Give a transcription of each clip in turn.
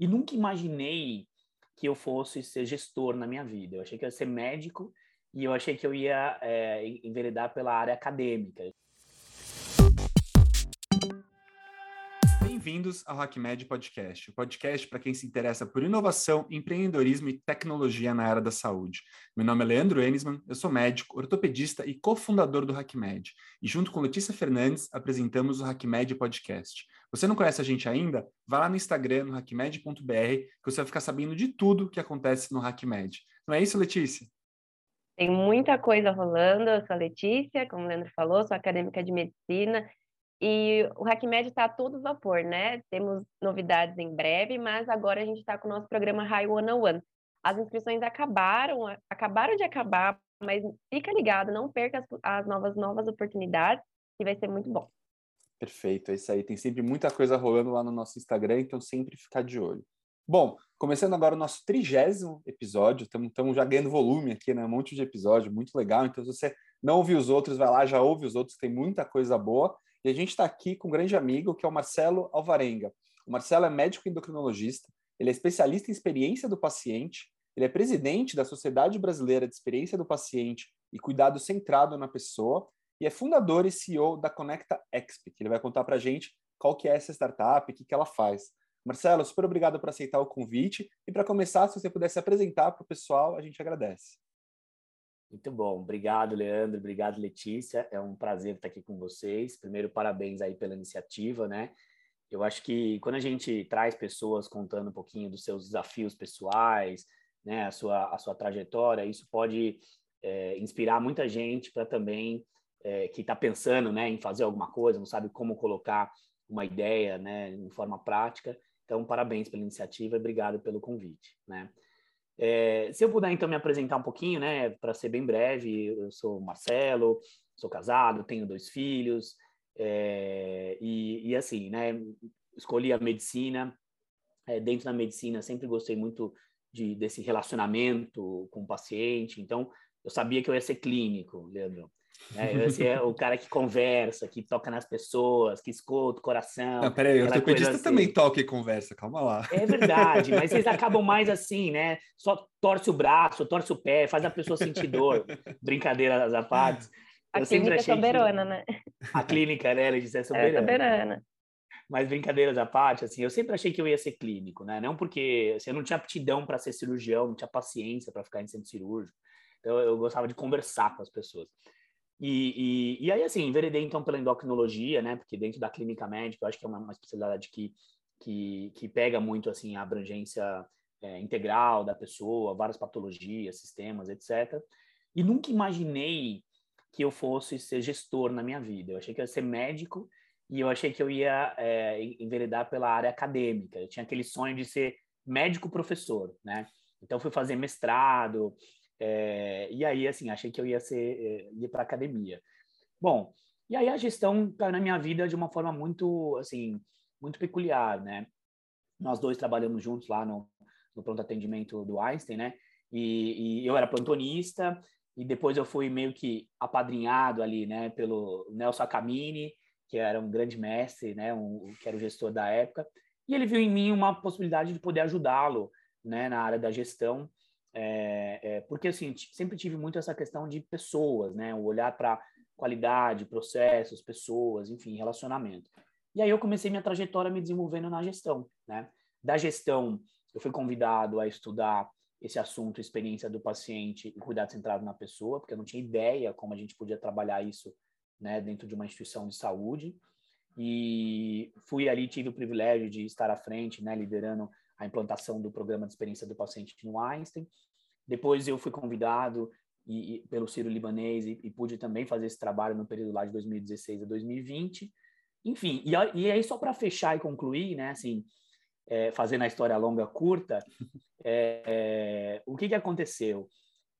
e nunca imaginei que eu fosse ser gestor na minha vida. Eu achei que eu ia ser médico e eu achei que eu ia é, enveredar pela área acadêmica. Bem-vindos ao HackMed Podcast, o podcast para quem se interessa por inovação, empreendedorismo e tecnologia na área da saúde. Meu nome é Leandro Enisman, eu sou médico, ortopedista e cofundador do HackMed. E junto com Letícia Fernandes, apresentamos o HackMed Podcast. Você não conhece a gente ainda? Vá lá no Instagram, no hackmed.br, que você vai ficar sabendo de tudo que acontece no HackMed. Não é isso, Letícia? Tem muita coisa rolando. Eu sou a Letícia, como o Leandro falou, sou acadêmica de medicina e o HackMed está a todo vapor, né? Temos novidades em breve, mas agora a gente está com o nosso programa High One One. As inscrições acabaram, acabaram de acabar, mas fica ligado, não perca as, as novas novas oportunidades, que vai ser muito bom. Perfeito, é isso aí. Tem sempre muita coisa rolando lá no nosso Instagram, então sempre ficar de olho. Bom, começando agora o nosso trigésimo episódio, estamos já ganhando volume aqui, né? Um monte de episódio, muito legal. Então, se você não ouviu os outros, vai lá, já ouve os outros, tem muita coisa boa. E a gente está aqui com um grande amigo, que é o Marcelo Alvarenga. O Marcelo é médico endocrinologista, ele é especialista em experiência do paciente, ele é presidente da Sociedade Brasileira de Experiência do Paciente e Cuidado Centrado na Pessoa, e é fundador e CEO da Conecta Exp, que ele vai contar para a gente qual que é essa startup, o que, que ela faz. Marcelo, super obrigado por aceitar o convite. E para começar, se você pudesse apresentar para o pessoal, a gente agradece. Muito bom. Obrigado, Leandro. Obrigado, Letícia. É um prazer estar aqui com vocês. Primeiro, parabéns aí pela iniciativa, né? Eu acho que quando a gente traz pessoas contando um pouquinho dos seus desafios pessoais, né, a sua, a sua trajetória, isso pode é, inspirar muita gente para também é, que está pensando, né, em fazer alguma coisa, não sabe como colocar uma ideia, né, em forma prática. Então, parabéns pela iniciativa e obrigado pelo convite, né? É, se eu puder, então, me apresentar um pouquinho, né, para ser bem breve, eu sou Marcelo, sou casado, tenho dois filhos, é, e, e, assim, né, escolhi a medicina, é, dentro da medicina sempre gostei muito de, desse relacionamento com o paciente, então eu sabia que eu ia ser clínico, Leandro. É, esse é o cara que conversa, que toca nas pessoas, que escuta o coração. Não, peraí, o ortopedista assim. também toca e conversa, calma lá. É verdade, mas vocês acabam mais assim, né? Só torce o braço, torce o pé, faz a pessoa sentir dor. Brincadeira à parte. A clínica é soberana, que... né? A clínica, né? Ela diz é soberana. É soberana. Mas brincadeiras à parte, assim, eu sempre achei que eu ia ser clínico, né? Não porque assim, eu não tinha aptidão para ser cirurgião, não tinha paciência para ficar em centro cirúrgico. Então eu gostava de conversar com as pessoas. E, e, e, aí, assim, enveredei então pela endocrinologia, né? Porque dentro da clínica médica, eu acho que é uma, uma especialidade que, que, que pega muito, assim, a abrangência é, integral da pessoa, várias patologias, sistemas, etc. E nunca imaginei que eu fosse ser gestor na minha vida. Eu achei que eu ia ser médico e eu achei que eu ia é, enveredar pela área acadêmica. Eu tinha aquele sonho de ser médico-professor, né? Então, fui fazer mestrado, é, e aí, assim, achei que eu ia ser é, ir para academia. Bom, e aí a gestão caiu na minha vida de uma forma muito, assim, muito peculiar, né? Nós dois trabalhamos juntos lá no, no pronto atendimento do Einstein, né? E, e, eu era plantonista e depois eu fui meio que apadrinhado ali, né, pelo Nelson Acamini, que era um grande mestre, né, um, que era o gestor da época, e ele viu em mim uma possibilidade de poder ajudá-lo, né, na área da gestão é, é, porque assim sempre tive muito essa questão de pessoas, né? O olhar para qualidade, processos, pessoas, enfim, relacionamento. E aí eu comecei minha trajetória me desenvolvendo na gestão, né? Da gestão, eu fui convidado a estudar esse assunto, experiência do paciente e cuidado centrado na pessoa, porque eu não tinha ideia como a gente podia trabalhar isso, né, dentro de uma instituição de saúde. E fui ali, tive o privilégio de estar à frente, né, liderando a implantação do programa de experiência do paciente no Einstein. Depois eu fui convidado e, e pelo Ciro Libanês e, e, pude também fazer esse trabalho no período lá de 2016 a 2020. Enfim, e, e aí só para fechar e concluir, né, assim, é, fazendo a história longa curta, é, é, o que, que aconteceu?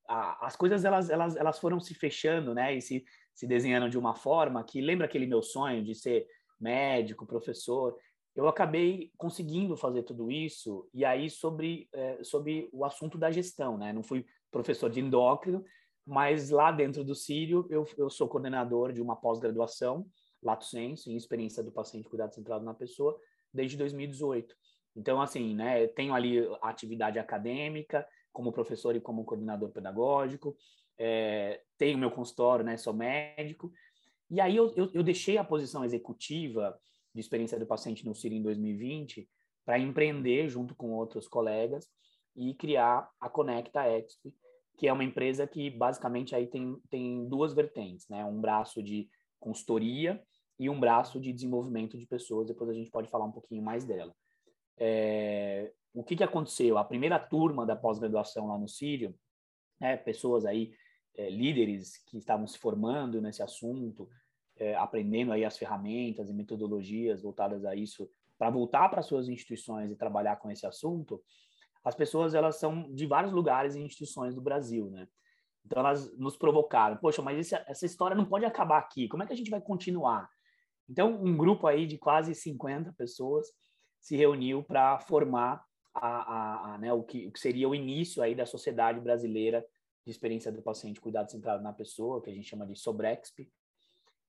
A, as coisas elas, elas, elas foram se fechando, né, e se, se desenhando de uma forma que lembra aquele meu sonho de ser médico, professor eu acabei conseguindo fazer tudo isso e aí sobre é, sobre o assunto da gestão, né? Não fui professor de endócrino, mas lá dentro do Sírio eu, eu sou coordenador de uma pós-graduação, Lato Senso, em experiência do paciente cuidado centrado na pessoa, desde 2018. Então, assim, né, tenho ali a atividade acadêmica, como professor e como coordenador pedagógico, é, tenho meu consultório, né, sou médico, e aí eu, eu, eu deixei a posição executiva de experiência do paciente no CIR em 2020 para empreender junto com outros colegas e criar a Conecta Exp, que é uma empresa que basicamente aí tem, tem duas vertentes, né? Um braço de consultoria e um braço de desenvolvimento de pessoas. Depois a gente pode falar um pouquinho mais dela. É, o que, que aconteceu? A primeira turma da pós-graduação lá no Sírio, né, pessoas aí, é, líderes que estavam se formando nesse assunto, é, aprendendo aí as ferramentas e metodologias voltadas a isso, para voltar para suas instituições e trabalhar com esse assunto, as pessoas elas são de vários lugares e instituições do Brasil, né? Então elas nos provocaram, poxa, mas esse, essa história não pode acabar aqui, como é que a gente vai continuar? Então um grupo aí de quase 50 pessoas se reuniu para formar a, a, a, né, o, que, o que seria o início aí da Sociedade Brasileira de Experiência do Paciente Cuidado Centrado na Pessoa, que a gente chama de Sobrexp,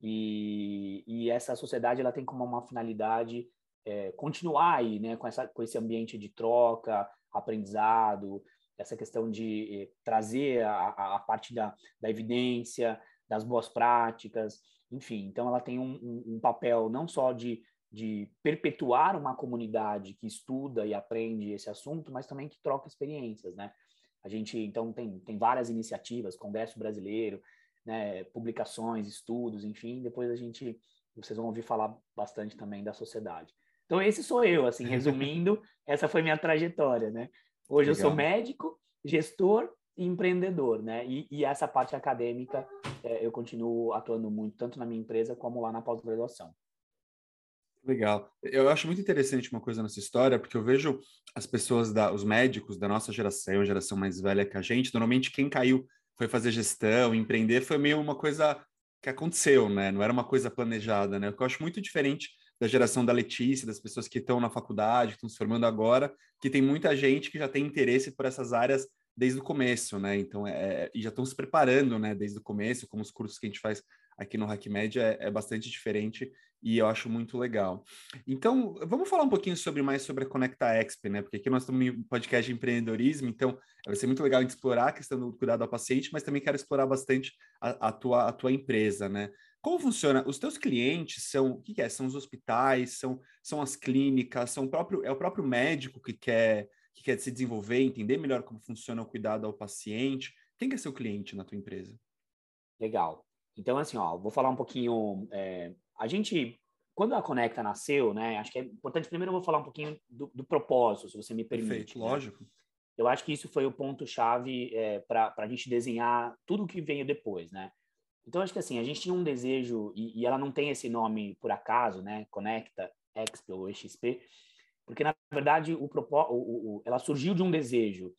e, e essa sociedade ela tem como uma finalidade é, continuar aí, né, com, essa, com esse ambiente de troca, aprendizado, essa questão de eh, trazer a, a parte da, da evidência, das boas práticas, enfim. Então, ela tem um, um, um papel não só de de perpetuar uma comunidade que estuda e aprende esse assunto, mas também que troca experiências, né? A gente, então, tem, tem várias iniciativas, Congresso Brasileiro, né, publicações, estudos, enfim, depois a gente, vocês vão ouvir falar bastante também da sociedade. Então, esse sou eu, assim, resumindo, essa foi minha trajetória, né? Hoje Legal. eu sou médico, gestor e empreendedor, né? E, e essa parte acadêmica é, eu continuo atuando muito, tanto na minha empresa como lá na pós-graduação. Legal. Eu acho muito interessante uma coisa nessa história, porque eu vejo as pessoas, da, os médicos da nossa geração, a geração mais velha que a gente, normalmente quem caiu foi fazer gestão, empreender, foi meio uma coisa que aconteceu, né? Não era uma coisa planejada, né? O que eu acho muito diferente da geração da Letícia, das pessoas que estão na faculdade, que estão se formando agora, que tem muita gente que já tem interesse por essas áreas desde o começo, né? Então, é, e já estão se preparando, né, desde o começo, como os cursos que a gente faz aqui no HackMed é, é bastante diferente e eu acho muito legal. Então, vamos falar um pouquinho sobre mais sobre a Conecta Exp, né? Porque aqui nós estamos em podcast de empreendedorismo, então vai ser muito legal explorar a questão do cuidado ao paciente, mas também quero explorar bastante a, a, tua, a tua empresa, né? Como funciona? Os teus clientes são o que, que, é? São os hospitais, são, são as clínicas, são o próprio, é o próprio médico que quer, que quer se desenvolver, entender melhor como funciona o cuidado ao paciente. Quem que é seu cliente na tua empresa? Legal. Então, assim, ó, vou falar um pouquinho. É, a gente, quando a Conecta nasceu, né? Acho que é importante. Primeiro, eu vou falar um pouquinho do, do propósito, se você me permite. Perfeito, né? lógico. Eu acho que isso foi o ponto-chave é, para a gente desenhar tudo o que veio depois, né? Então, acho que assim, a gente tinha um desejo, e, e ela não tem esse nome por acaso, né? Conecta, Exp ou EXP, porque, na verdade, o, o, o, ela surgiu de um desejo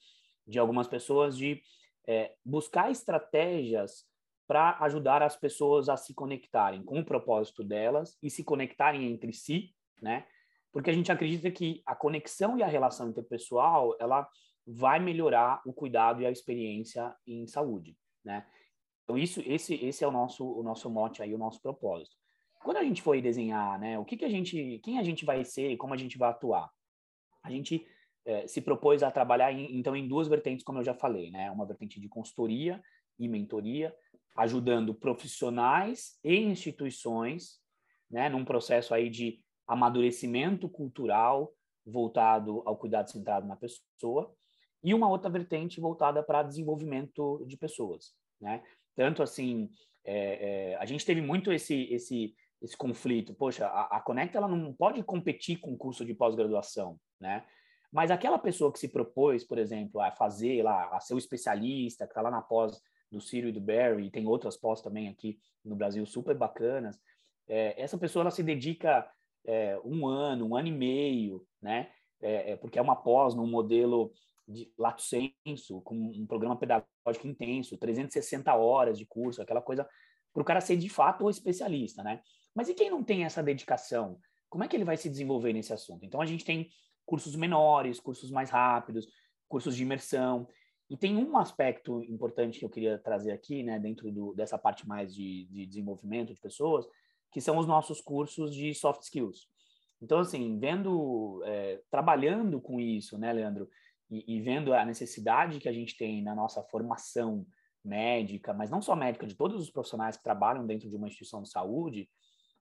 de algumas pessoas de é, buscar estratégias para ajudar as pessoas a se conectarem com o propósito delas e se conectarem entre si, né? Porque a gente acredita que a conexão e a relação interpessoal, ela vai melhorar o cuidado e a experiência em saúde, né? Então isso, esse, esse é o nosso, o nosso mote aí, o nosso propósito. Quando a gente foi desenhar, né, o que que a gente, quem a gente vai ser e como a gente vai atuar, a gente é, se propôs a trabalhar em, então em duas vertentes, como eu já falei, né, uma vertente de consultoria e mentoria, ajudando profissionais e instituições, né, num processo aí de amadurecimento cultural voltado ao cuidado centrado na pessoa, e uma outra vertente voltada para desenvolvimento de pessoas, né? Tanto assim, é, é, a gente teve muito esse, esse, esse conflito. Poxa, a, a Conecta ela não pode competir com o curso de pós-graduação, né? Mas aquela pessoa que se propôs, por exemplo, a fazer lá, a ser o especialista, que está lá na pós do Ciro e do Barry, e tem outras pós também aqui no Brasil super bacanas, é, essa pessoa ela se dedica é, um ano, um ano e meio, né? É, é porque é uma pós num modelo de lato senso, com um programa pedagógico intenso, 360 horas de curso, aquela coisa para o cara ser de fato o especialista, né? Mas e quem não tem essa dedicação? Como é que ele vai se desenvolver nesse assunto? Então a gente tem cursos menores, cursos mais rápidos, cursos de imersão. E tem um aspecto importante que eu queria trazer aqui, né, dentro do, dessa parte mais de, de desenvolvimento de pessoas, que são os nossos cursos de soft skills. Então, assim, vendo, é, trabalhando com isso, né, Leandro, e, e, vendo a necessidade que a gente tem na nossa formação médica, mas não só médica, de todos os profissionais que trabalham dentro de uma instituição de saúde,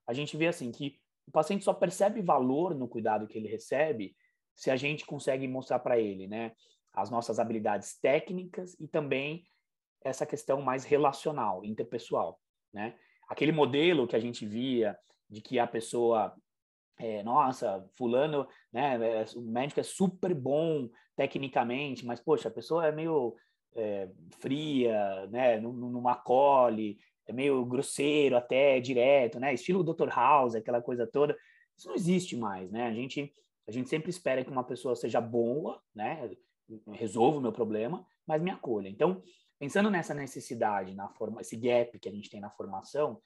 a gente vê assim que o paciente só percebe valor no cuidado que ele recebe se a gente consegue mostrar para ele, né, as nossas habilidades técnicas e também essa questão mais relacional, interpessoal, né? Aquele modelo que a gente via de que a pessoa é, nossa, fulano, né, é, o médico é super bom tecnicamente, mas, poxa, a pessoa é meio é, fria, né, não, não acolhe, é meio grosseiro até, direto, né, estilo Dr. House, aquela coisa toda, isso não existe mais, né, a gente, a gente sempre espera que uma pessoa seja boa, né, resolva o meu problema, mas me acolha. Então, pensando nessa necessidade, na forma, esse gap que a gente tem na formação,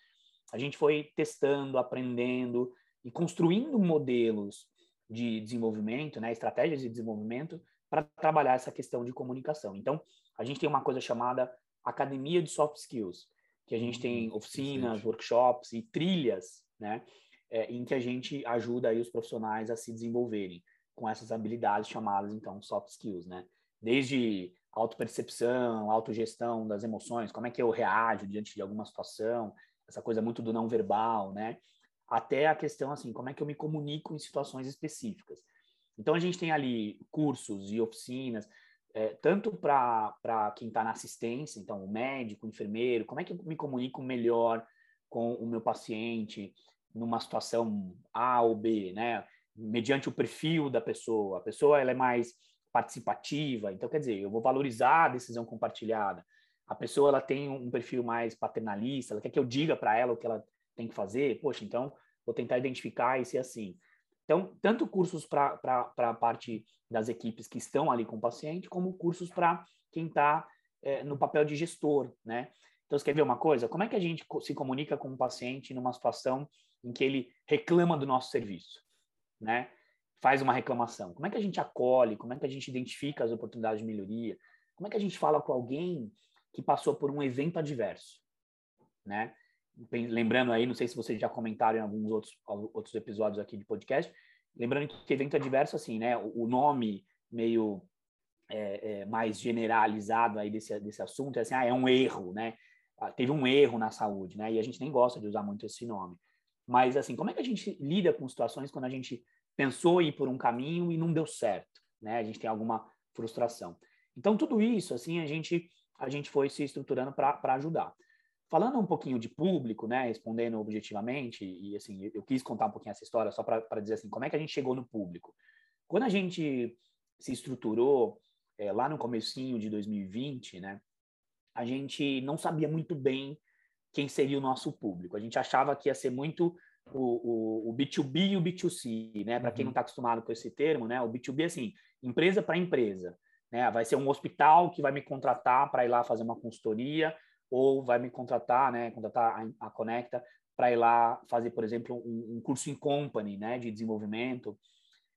a gente foi testando, aprendendo e construindo modelos de desenvolvimento, né, estratégias de desenvolvimento para trabalhar essa questão de comunicação. Então, a gente tem uma coisa chamada Academia de Soft Skills, que a gente tem hum, oficinas, workshops e trilhas, né, é, em que a gente ajuda aí os profissionais a se desenvolverem com essas habilidades chamadas, então, soft skills, né? Desde autopercepção, autogestão das emoções, como é que eu reajo diante de alguma situação, essa coisa muito do não verbal, né? Até a questão, assim, como é que eu me comunico em situações específicas. Então, a gente tem ali cursos e oficinas, é, tanto para quem está na assistência, então, o médico, o enfermeiro, como é que eu me comunico melhor com o meu paciente numa situação A ou B, né? Mediante o perfil da pessoa. A pessoa ela é mais participativa, então quer dizer, eu vou valorizar a decisão compartilhada. A pessoa ela tem um perfil mais paternalista, ela quer que eu diga para ela o que ela tem que fazer. Poxa, então vou tentar identificar e ser assim. Então, tanto cursos para a parte das equipes que estão ali com o paciente, como cursos para quem está é, no papel de gestor, né? Então, você quer ver uma coisa? Como é que a gente se comunica com o paciente numa situação em que ele reclama do nosso serviço? Né, faz uma reclamação? Como é que a gente acolhe? Como é que a gente identifica as oportunidades de melhoria? Como é que a gente fala com alguém que passou por um evento adverso, né? Lembrando aí, não sei se vocês já comentaram em alguns outros, outros episódios aqui de podcast, lembrando que evento adverso, assim, né? O nome meio é, é, mais generalizado aí desse, desse assunto é assim, ah, é um erro, né? Ah, teve um erro na saúde, né? E a gente nem gosta de usar muito esse nome. Mas, assim, como é que a gente lida com situações quando a gente pensou ir por um caminho e não deu certo, né? A gente tem alguma frustração. Então, tudo isso, assim, a gente, a gente foi se estruturando para ajudar. Falando um pouquinho de público, né, respondendo objetivamente, e assim, eu quis contar um pouquinho essa história só para dizer assim, como é que a gente chegou no público. Quando a gente se estruturou é, lá no comecinho de 2020, né, a gente não sabia muito bem quem seria o nosso público. A gente achava que ia ser muito o, o, o B2B e o B2C, né? Para quem não está uhum. acostumado com esse termo, né? O B2B é assim, empresa para empresa. Né? Vai ser um hospital que vai me contratar para ir lá fazer uma consultoria ou vai me contratar, né? Contratar a, a Conecta para ir lá fazer, por exemplo, um, um, curso em company, né? De desenvolvimento.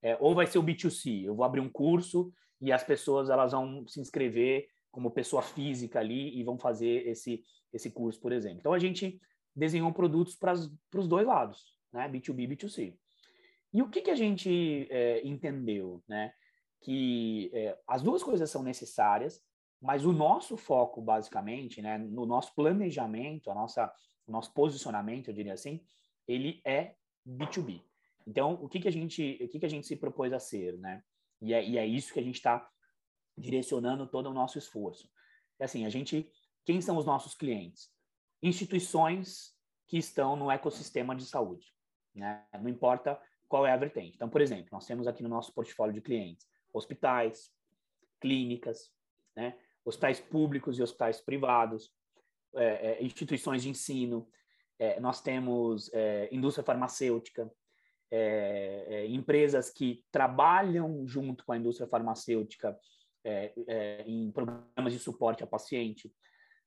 É, ou vai ser o B2C. Eu vou abrir um curso e as pessoas elas vão se inscrever como pessoa física ali e vão fazer esse esse curso, por exemplo. Então a gente desenhou produtos para os dois lados, né? B2B e B2C. E o que, que a gente é, entendeu, né? Que é, as duas coisas são necessárias, mas o nosso foco, basicamente, né, no nosso planejamento, a nossa, o nosso posicionamento, eu diria assim, ele é B2B. Então, o que, que, a, gente, o que, que a gente se propôs a ser, né? E é, e é isso que a gente está direcionando todo o nosso esforço. É assim, a gente quem são os nossos clientes? Instituições que estão no ecossistema de saúde. Né? Não importa qual é a vertente. Então, por exemplo, nós temos aqui no nosso portfólio de clientes hospitais, clínicas, né? hospitais públicos e hospitais privados, é, é, instituições de ensino, é, nós temos é, indústria farmacêutica, é, é, empresas que trabalham junto com a indústria farmacêutica em programas de suporte ao paciente.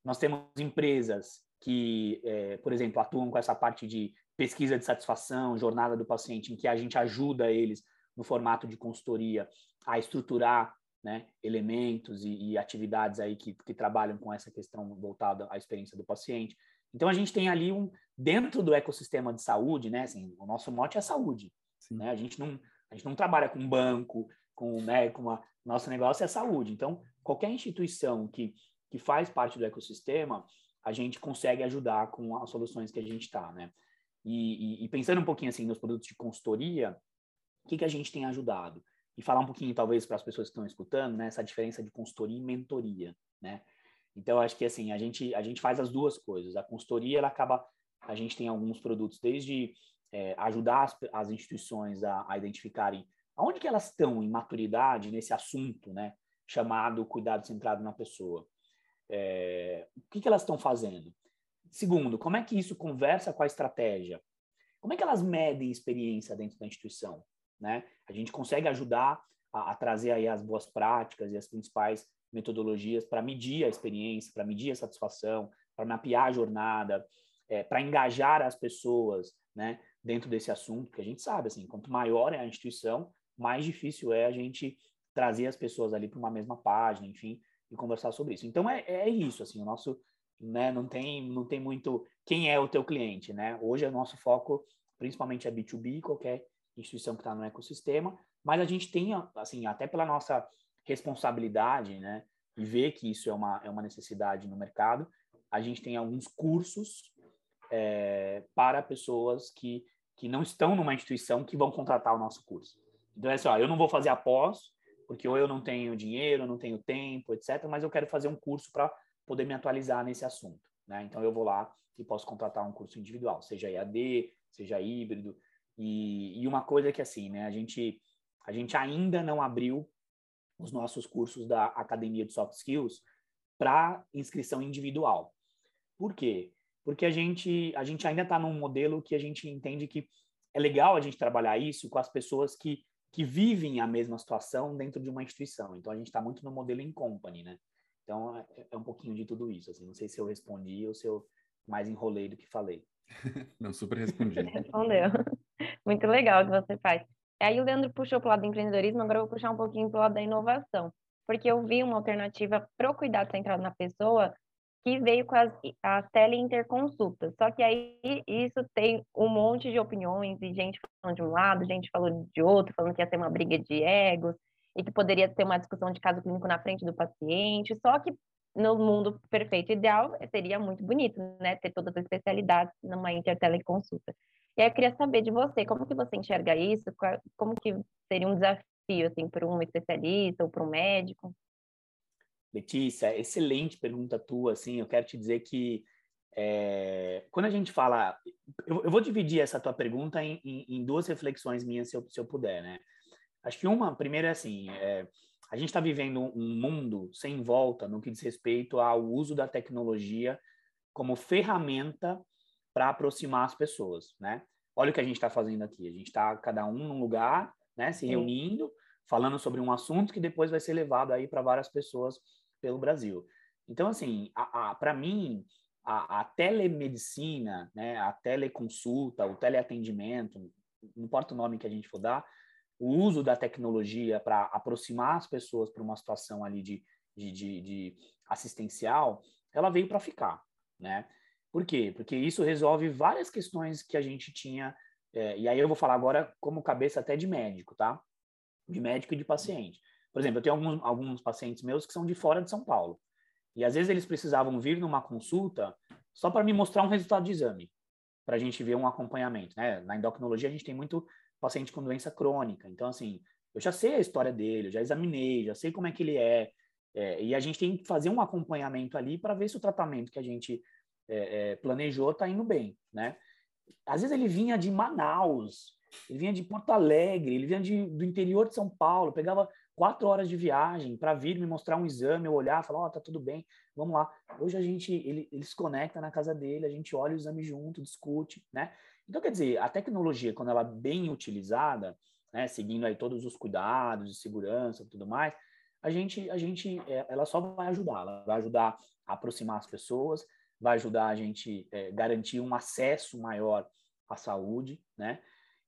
Nós temos empresas que, é, por exemplo, atuam com essa parte de pesquisa de satisfação, jornada do paciente, em que a gente ajuda eles no formato de consultoria a estruturar né, elementos e, e, atividades aí que, que trabalham com essa questão voltada à experiência do paciente. Então a gente tem ali um dentro do ecossistema de saúde, né? Assim, o nosso mote é saúde, né? A gente não, a gente não trabalha com banco, com, né, com uma, nosso negócio é saúde. Então, qualquer instituição que, que faz parte do ecossistema, a gente consegue ajudar com as soluções que a gente está, né? E, e, e, pensando um pouquinho assim nos produtos de consultoria, o que, que a gente tem ajudado? E falar um pouquinho, talvez, para as pessoas que estão escutando, né, essa diferença de consultoria e mentoria, né? Então, acho que assim, a gente, a gente faz as duas coisas. A consultoria, ela acaba, a gente tem alguns produtos, desde é, ajudar as, as instituições a, a, identificarem aonde que elas estão em maturidade nesse assunto, né, chamado cuidado centrado na pessoa. É, o que, que elas estão fazendo? Segundo, como é que isso conversa com a estratégia? Como é que elas medem experiência dentro da instituição? Né? A gente consegue ajudar a, a trazer aí as boas práticas e as principais metodologias para medir a experiência, para medir a satisfação, para mapear a jornada, é, para engajar as pessoas, né, dentro desse assunto, que a gente sabe, assim, quanto maior é a instituição, mais difícil é a gente trazer as pessoas ali para uma mesma página, enfim, e conversar sobre isso. Então é, é isso, assim, o nosso, né, não tem, não tem muito quem é o teu cliente, né? Hoje o nosso foco principalmente é B2B, qualquer instituição que está no ecossistema, mas a gente tem, assim, até pela nossa responsabilidade, né, e ver que isso é uma, é uma necessidade no mercado, a gente tem alguns cursos é, para pessoas que, que não estão numa instituição que vão contratar o nosso curso. Então é assim, ó, eu não vou fazer após, porque ou eu não tenho dinheiro, não tenho tempo, etc., mas eu quero fazer um curso para poder me atualizar nesse assunto. Né? Então eu vou lá e posso contratar um curso individual, seja EAD, seja híbrido. E, e uma coisa que assim, né, a gente, a gente ainda não abriu os nossos cursos da Academia de Soft Skills para inscrição individual. Por quê? Porque a gente, a gente ainda está num modelo que a gente entende que é legal a gente trabalhar isso com as pessoas que, que vivem a mesma situação dentro de uma instituição. Então, a gente está muito no modelo in company, né? Então, é, é, um pouquinho de tudo isso. Assim. Não sei se eu respondi ou se eu mais enrolei do que falei. Não, super respondi. Respondeu. Muito legal o que você faz. Aí o Leandro puxou para o lado do empreendedorismo, agora eu vou puxar um pouquinho para o lado da inovação. Porque eu vi uma alternativa para o cuidado centrado na pessoa que veio com as, as teleinterconsultas. Só que aí isso tem um monte de opiniões e gente falando de um lado, gente falando de outro, falando que ia ser uma briga de egos e que poderia ter uma discussão de caso clínico na frente do paciente. Só que no mundo perfeito ideal seria muito bonito, né, ter todas as especialidades numa interteleconsulta. E aí eu queria saber de você, como que você enxerga isso? Como que seria um desafio, assim, para um especialista ou para um médico? Letícia, excelente pergunta tua, assim, eu quero te dizer que é, quando a gente fala, eu, eu, vou dividir essa tua pergunta em, em, em duas reflexões minhas, se eu, se eu, puder, né? Acho que uma, primeiro é assim, é, a gente está vivendo um mundo sem volta no que diz respeito ao uso da tecnologia como ferramenta para aproximar as pessoas, né? Olha o que a gente está fazendo aqui. A gente está cada um num lugar, né? Se reunindo, falando sobre um assunto que depois vai ser levado aí para várias pessoas pelo Brasil. Então, assim, para mim, a, a, telemedicina, né? A teleconsulta, o teleatendimento, não importa o nome que a gente for dar, o uso da tecnologia para aproximar as pessoas para uma situação ali de, de, de, de assistencial, ela veio para ficar, né? Por quê? Porque isso resolve várias questões que a gente tinha, é, e aí eu vou falar agora como cabeça até de médico, tá? De médico e de paciente. Por exemplo, eu tenho alguns, alguns pacientes meus que são de fora de São Paulo. E às vezes eles precisavam vir numa consulta só para me mostrar um resultado de exame, para a gente ver um acompanhamento. Né? Na endocrinologia, a gente tem muito paciente com doença crônica. Então, assim, eu já sei a história dele, já examinei, já sei como é que ele é. é e a gente tem que fazer um acompanhamento ali para ver se o tratamento que a gente é, é, planejou está indo bem, né? Às vezes ele vinha de Manaus, ele vinha de Porto Alegre, ele vinha de, do interior de São Paulo, pegava quatro horas de viagem para vir me mostrar um exame, eu olhar, falar, ó, oh, tá tudo bem, vamos lá. Hoje a gente, ele, ele se conecta na casa dele, a gente olha o exame junto, discute, né? Então, quer dizer, a tecnologia, quando ela é bem utilizada, né, seguindo aí todos os cuidados de segurança e tudo mais, a gente, a gente, é, ela só vai ajudar, ela vai ajudar a aproximar as pessoas, vai ajudar a gente é, garantir um acesso maior à saúde, né?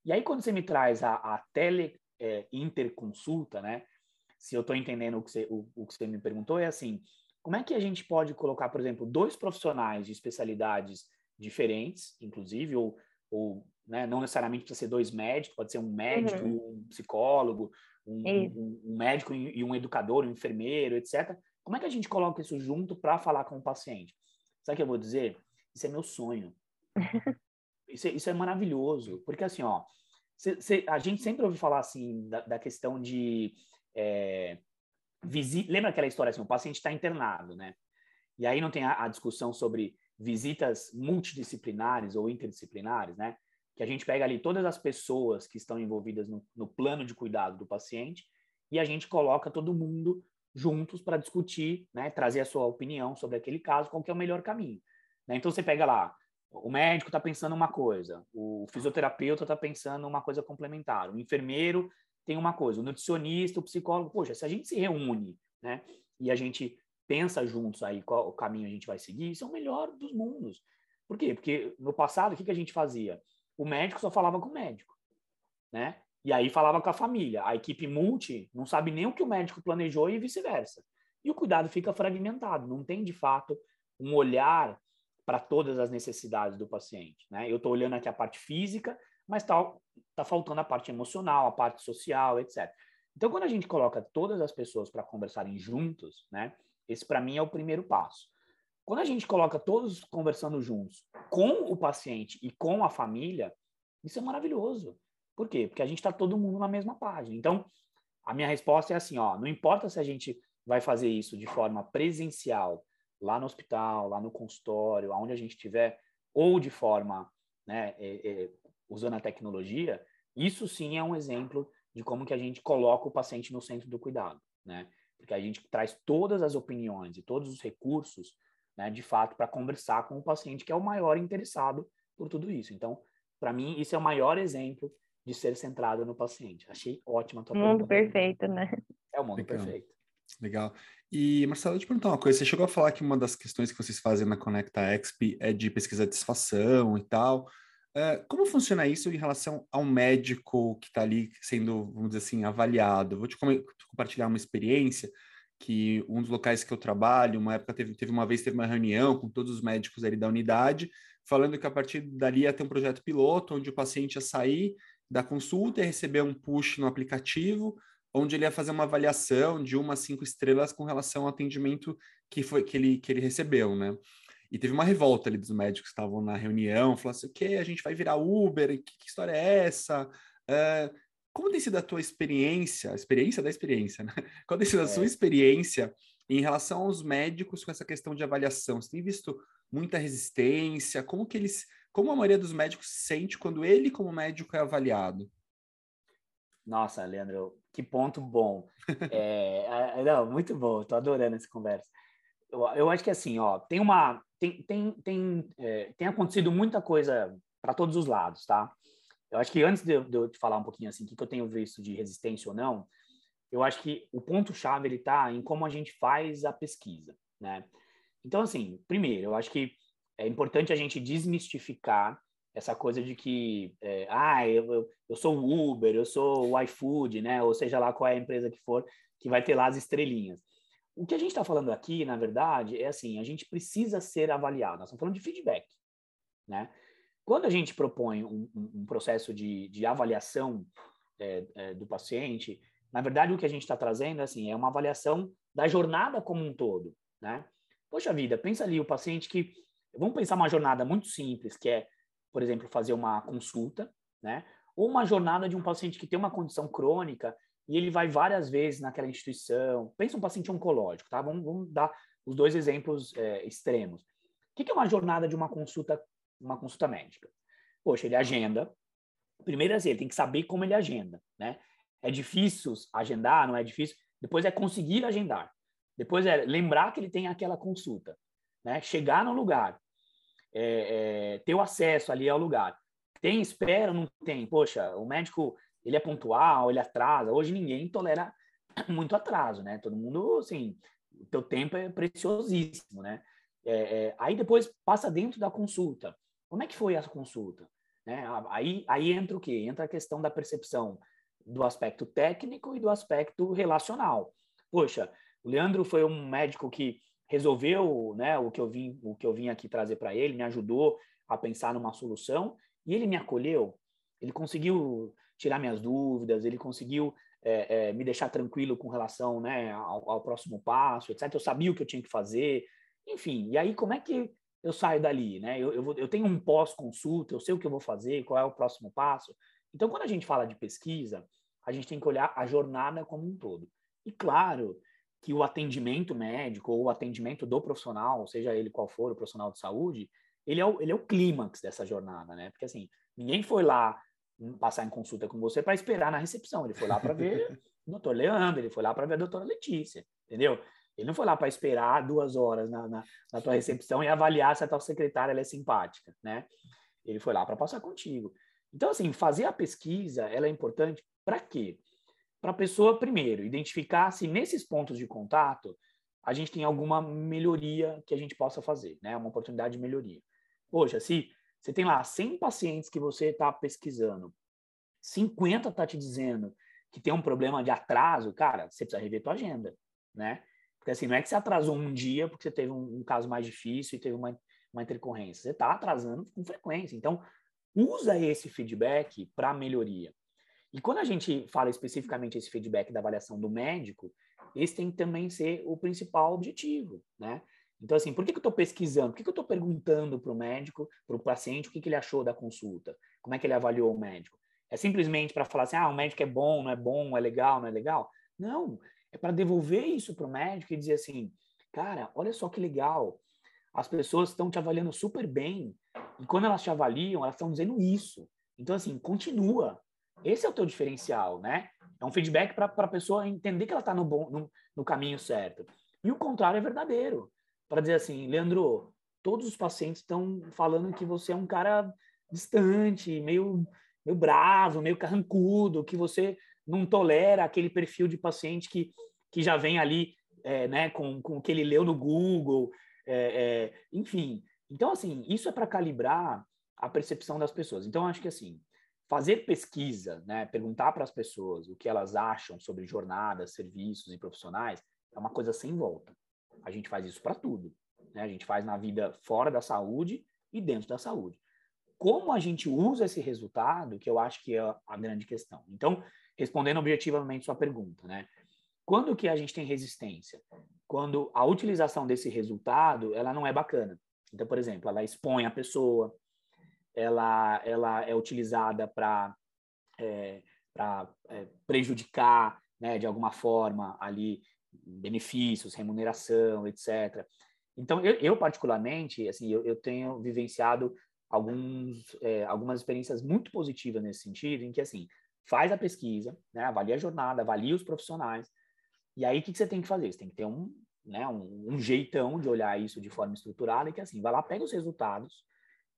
E aí, quando você me traz a, a tele é, interconsulta, né? Se eu estou entendendo o que, você, o, o que você me perguntou, é assim, como é que a gente pode colocar, por exemplo, dois profissionais de especialidades diferentes, inclusive, ou, ou né? Não necessariamente precisa ser dois médicos, pode ser um médico, uhum. um psicólogo, um, um, um, médico e um educador, um enfermeiro, etc. Como é que a gente coloca isso junto para falar com o paciente? Sabe o que eu vou dizer? Isso é meu sonho. isso, é, isso é maravilhoso, porque assim, ó, cê, cê, a gente sempre ouve falar assim da, da questão de é. Lembra aquela história assim, o paciente está internado, né? E aí não tem a, a discussão sobre visitas multidisciplinares ou interdisciplinares, né? Que a gente pega ali todas as pessoas que estão envolvidas no, no plano de cuidado do paciente e a gente coloca todo mundo juntos para discutir, né, trazer a sua opinião sobre aquele caso, qual que é o melhor caminho. Né? Então você pega lá, o médico está pensando uma coisa, o fisioterapeuta está pensando uma coisa complementar, o enfermeiro tem uma coisa, o nutricionista, o psicólogo, poxa, se a gente se reúne, né, e a gente pensa juntos aí qual o caminho a gente vai seguir, isso é o melhor dos mundos. Por quê? Porque no passado, o que, que a gente fazia? O médico só falava com o médico, né? E aí falava com a família. A equipe multi não sabe nem o que o médico planejou e vice-versa. E o cuidado fica fragmentado, não tem de fato um olhar para todas as necessidades do paciente. Né? Eu estou olhando aqui a parte física, mas está tá faltando a parte emocional, a parte social, etc. Então, quando a gente coloca todas as pessoas para conversarem juntos, né, esse para mim é o primeiro passo. Quando a gente coloca todos conversando juntos com o paciente e com a família, isso é maravilhoso. Por quê? Porque a gente está todo mundo na mesma página. Então, a minha resposta é assim, ó, não importa se a gente vai fazer isso de forma presencial, lá no hospital, lá no consultório, aonde a gente estiver, ou de forma, né, é, é, usando a tecnologia, isso sim é um exemplo de como que a gente coloca o paciente no centro do cuidado, né? Porque a gente traz todas as opiniões e todos os recursos, né, de fato, para conversar com o paciente, que é o maior interessado por tudo isso. Então, para mim, isso é o maior exemplo de ser centrado no paciente. Achei ótima a tua Mundo perfeito, né? É o mundo Legal. perfeito. Legal. E, Marcelo, eu te perguntar uma coisa. Você chegou a falar que uma das questões que vocês fazem na Conecta Exp é de pesquisa de satisfação e tal. Uh, como funciona isso em relação ao médico que está ali sendo, vamos dizer assim, avaliado? Vou te compartilhar uma experiência que um dos locais que eu trabalho, uma época teve, teve uma vez teve uma reunião com todos os médicos ali da unidade, falando que a partir dali ia ter um projeto piloto onde o paciente ia sair da consulta e receber um push no aplicativo, onde ele ia fazer uma avaliação de uma a cinco estrelas com relação ao atendimento que foi que ele, que ele recebeu, né? E teve uma revolta ali dos médicos que estavam na reunião, falando assim, o que? A gente vai virar Uber? Que, que história é essa? Uh, como tem sido a tua experiência, a experiência da experiência, né? Qual tem sido a é. sua experiência em relação aos médicos com essa questão de avaliação? Você tem visto muita resistência? Como que eles como a maioria dos médicos se sente quando ele, como médico, é avaliado? Nossa, Leandro, que ponto bom. é, não, muito bom, estou adorando essa conversa. Eu, eu, acho que assim, ó, tem uma. Tem, tem, tem, é, tem acontecido muita coisa para todos os lados, tá? Eu acho que antes de eu, de eu te falar um pouquinho assim, o que, que eu tenho visto de resistência ou não, eu acho que o ponto-chave ele está em como a gente faz a pesquisa, né? Então, assim, primeiro, eu acho que é importante a gente desmistificar essa coisa de que, é, ah, eu, eu sou o Uber, eu sou o iFood, né? Ou seja lá qual é a empresa que for, que vai ter lá as estrelinhas. O que a gente está falando aqui, na verdade, é assim, a gente precisa ser avaliado. Nós estamos falando de feedback, né? Quando a gente propõe um, um processo de, de avaliação é, é, do paciente, na verdade, o que a gente está trazendo assim, é uma avaliação da jornada como um todo, né? Poxa vida, pensa ali o paciente que Vamos pensar uma jornada muito simples, que é, por exemplo, fazer uma consulta, né? Ou uma jornada de um paciente que tem uma condição crônica e ele vai várias vezes naquela instituição. Pensa um paciente oncológico, tá? Vamos, vamos dar os dois exemplos é, extremos. O que é uma jornada de uma consulta, uma consulta médica? Poxa, ele agenda. Primeiro, assim, ele tem que saber como ele agenda, né? É difícil agendar, não é difícil. Depois é conseguir agendar. Depois é lembrar que ele tem aquela consulta, né? Chegar no lugar, é, é, ter o acesso ali ao lugar. Tem espera? Não tem. Poxa, o médico ele é pontual, ele atrasa. Hoje ninguém tolera muito atraso, né? Todo mundo, assim, o teu tempo é preciosíssimo, né? É, é, aí depois passa dentro da consulta. Como é que foi essa consulta? Né? Aí, aí entra o quê? Entra a questão da percepção do aspecto técnico e do aspecto relacional. Poxa, o Leandro foi um médico que resolveu né, o, que eu vim, o que eu vim aqui trazer para ele, me ajudou a pensar numa solução, E ele me acolheu, ele conseguiu tirar minhas dúvidas, ele conseguiu é, é, me deixar tranquilo com relação né, ao, ao, próximo passo, etc. Eu sabia o que eu tinha que fazer, enfim. E aí, como é que eu saio dali? Né? Eu, eu, vou, eu tenho um pós-consulta, eu sei o que eu vou fazer, qual é o próximo passo. Então, quando a gente fala de pesquisa, a gente tem que olhar a jornada como um todo. E claro que o atendimento médico ou o atendimento do profissional, seja ele qual for, o profissional de saúde, ele é o, ele é o clímax dessa jornada, né? Porque assim, ninguém foi lá passar em consulta com você para esperar na recepção. Ele foi lá para ver o doutor Leandro, ele foi lá para ver a doutora Letícia, entendeu? Ele não foi lá para esperar duas horas na, na, na, tua recepção e avaliar se a tua secretária é simpática, né? Ele foi lá para passar contigo. Então, assim, fazer a pesquisa, ela é importante para quê? Para a pessoa, primeiro, identificar se nesses pontos de contato a gente tem alguma melhoria que a gente possa fazer, né? Uma oportunidade de melhoria. Poxa, se você tem lá 100 pacientes que você está pesquisando, 50 está te dizendo que tem um problema de atraso, cara, você precisa rever tua agenda, né? Porque assim, não é que você atrasou um dia porque você teve um, um caso mais difícil e teve uma, uma intercorrência. Você está atrasando com frequência. Então, usa esse feedback para melhoria. E quando a gente fala especificamente esse feedback da avaliação do médico, esse tem que também ser o principal objetivo, né? Então, assim, por que, que eu estou pesquisando? Por que, que eu estou perguntando para o médico, para o paciente, o que, que ele achou da consulta? Como é que ele avaliou o médico? É simplesmente para falar assim, ah, o médico é bom, não é bom, é legal, não é legal? Não, é para devolver isso para o médico e dizer assim, cara, olha só que legal, as pessoas estão te avaliando super bem, e quando elas te avaliam, elas estão dizendo isso. Então, assim, continua. Esse é o teu diferencial, né? É um feedback para a pessoa entender que ela está no, no, no caminho certo. E o contrário é verdadeiro para dizer assim, Leandro, todos os pacientes estão falando que você é um cara distante, meio, meio bravo, meio carrancudo, que você não tolera aquele perfil de paciente que, que já vem ali é, né, com, com o que ele leu no Google, é, é, enfim. Então, assim, isso é para calibrar a percepção das pessoas. Então, acho que, assim, fazer pesquisa, né, perguntar para as pessoas o que elas acham sobre jornadas, serviços e profissionais, é uma coisa sem volta. A gente faz isso para tudo. Né? A gente faz na vida fora da saúde e dentro da saúde. Como a gente usa esse resultado, que eu acho que é a grande questão. Então, respondendo objetivamente sua pergunta, né? Quando que a gente tem resistência? Quando a utilização desse resultado, ela não é bacana. Então, por exemplo, ela expõe a pessoa, ela, ela é utilizada para é, é, prejudicar, né, de alguma forma, ali benefícios, remuneração, etc. Então, eu, eu particularmente, assim, eu, eu, tenho vivenciado alguns, é, algumas experiências muito positivas nesse sentido, em que, assim, faz a pesquisa, né, avalia a jornada, avalia os profissionais, e aí o que, que você tem que fazer? Você tem que ter um, né, um, um, jeitão de olhar isso de forma estruturada, e que, assim, vai lá, pega os resultados,